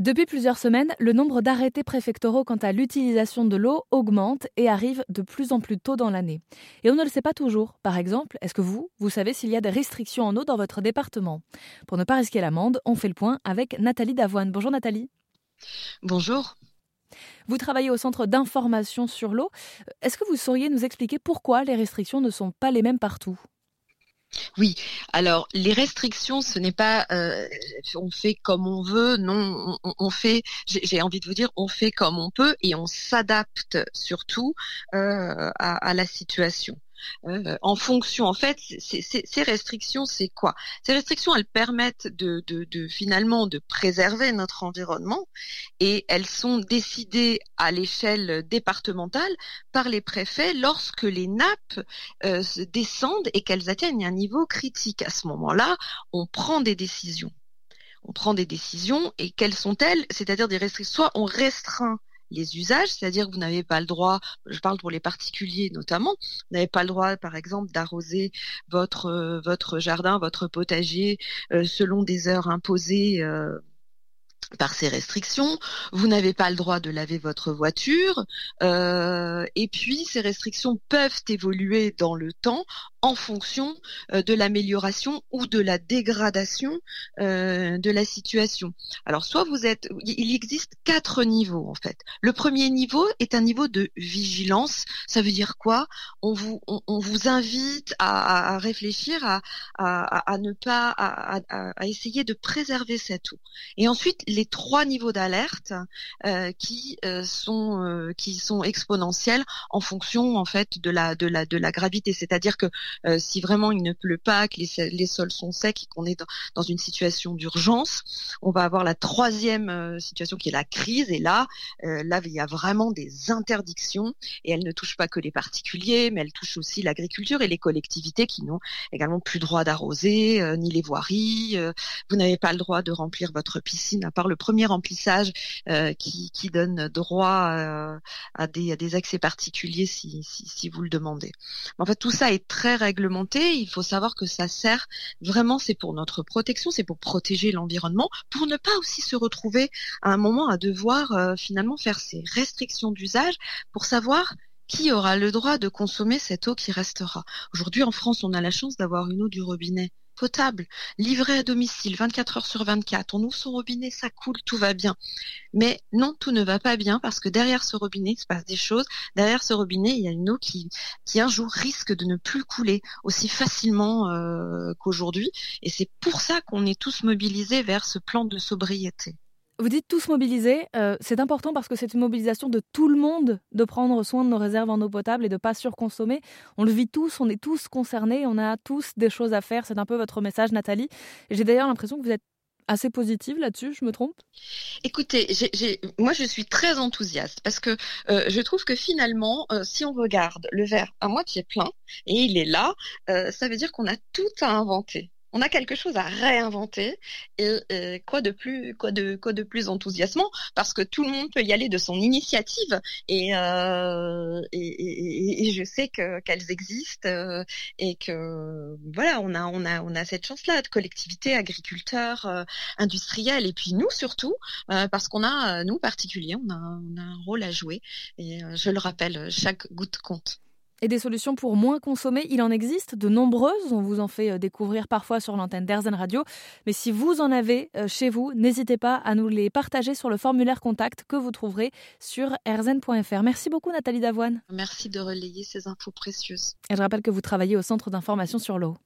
Depuis plusieurs semaines, le nombre d'arrêtés préfectoraux quant à l'utilisation de l'eau augmente et arrive de plus en plus tôt dans l'année. Et on ne le sait pas toujours. Par exemple, est-ce que vous, vous savez s'il y a des restrictions en eau dans votre département? Pour ne pas risquer l'amende, on fait le point avec Nathalie Davoine. Bonjour Nathalie. Bonjour. Vous travaillez au centre d'information sur l'eau. Est-ce que vous sauriez nous expliquer pourquoi les restrictions ne sont pas les mêmes partout? Oui, alors les restrictions, ce n'est pas euh, on fait comme on veut, non, on, fait, j'ai envie de vous dire, on fait comme on peut et on s'adapte surtout euh, à, la situation. Euh, en fonction, en fait, ces restrictions, c'est quoi? Ces restrictions, elles permettent de, finalement de préserver notre environnement et elles sont décidées à l'échelle départementale par les préfets lorsque les nappes euh, descendent et qu'elles atteignent un niveau critique. À ce moment-là, on prend des décisions on prend des décisions et quelles sont-elles? C'est-à-dire des restrictions. Soit on restreint les usages, c'est-à-dire que vous n'avez pas le droit, je parle pour les particuliers notamment, vous n'avez pas le droit, par exemple, d'arroser votre euh, jardin, votre potager euh, selon des heures imposées euh, par ces restrictions, vous n'avez pas le droit de laver votre voiture, et puis ces restrictions peuvent évoluer dans le temps en fonction euh, de l'amélioration ou de la dégradation euh, de la situation. Alors soit vous êtes, il existe quatre niveaux en fait. Le premier niveau est un niveau de vigilance. Ça veut dire quoi? On vous on, vous invite à, réfléchir à, à, ne pas à, essayer de préserver cette eau. Et ensuite les trois niveaux d'alerte euh, qui sont qui sont exponentiels en fonction en fait de la de la de la gravité. C'est-à-dire que si vraiment il ne pleut pas, que les, sols sont secs et qu'on est dans, une situation d'urgence, on va avoir la troisième situation qui est la crise. Et là, là il y a vraiment des interdictions et elles ne touchent pas que les particuliers, mais elles touchent aussi l'agriculture et les collectivités qui n'ont également plus droit d'arroser ni les voiries. vous n'avez pas le droit de remplir votre piscine à part le premier remplissage euh, qui, donne droit euh, à, des, des, accès particuliers si, si, vous le demandez. En fait, tout ça est très réglementé. Il faut savoir que ça sert vraiment, c'est pour notre protection, c'est pour protéger l'environnement, pour ne pas aussi se retrouver à un moment à devoir euh, finalement faire ces restrictions d'usage pour savoir qui aura le droit de consommer cette eau qui restera. Aujourd'hui, en France, on a la chance d'avoir une eau du robinet potable, livré à domicile 24 heures sur 24. On ouvre son robinet, ça coule, tout va bien. Mais non, tout ne va pas bien parce que derrière ce robinet, il se passe des choses. Derrière ce robinet, il y a une eau qui, qui un jour risque de ne plus couler aussi facilement euh, qu'aujourd'hui. Et c'est pour ça qu'on est tous mobilisés vers ce plan de sobriété. Vous dites tous mobilisés. Euh, c'est important parce que c'est une mobilisation de tout le monde de prendre soin de nos réserves en eau potable et de pas surconsommer. On le vit tous, on est tous concernés, on a tous des choses à faire. C'est un peu votre message, Nathalie. J'ai d'ailleurs l'impression que vous êtes assez positive là-dessus, je me trompe? Écoutez, moi je suis très enthousiaste parce que euh, je trouve que finalement, euh, si on regarde le verre à moitié plein et il est là, ça veut dire qu'on a tout à inventer on a quelque chose à réinventer et, quoi de plus quoi de quoi de plus enthousiasmant? Parce que tout le monde peut y aller de son initiative et euh, je sais que qu'elles existent euh, et que voilà on a on a on a cette chance là de collectivité agriculteurs euh, industriels et puis nous surtout parce qu'on a nous particuliers on a, on a un rôle à jouer et je le rappelle chaque goutte compte. Et des solutions pour moins consommer, il en existe de nombreuses. On vous en fait euh, découvrir parfois sur l'antenne d'Airzen Radio. Mais si vous en avez euh, chez vous, n'hésitez pas à nous les partager sur le formulaire contact que vous trouverez sur airzen.fr. Merci beaucoup Nathalie Davoine. Merci de relayer ces infos précieuses. Et je rappelle que vous travaillez au Centre d'information sur l'eau.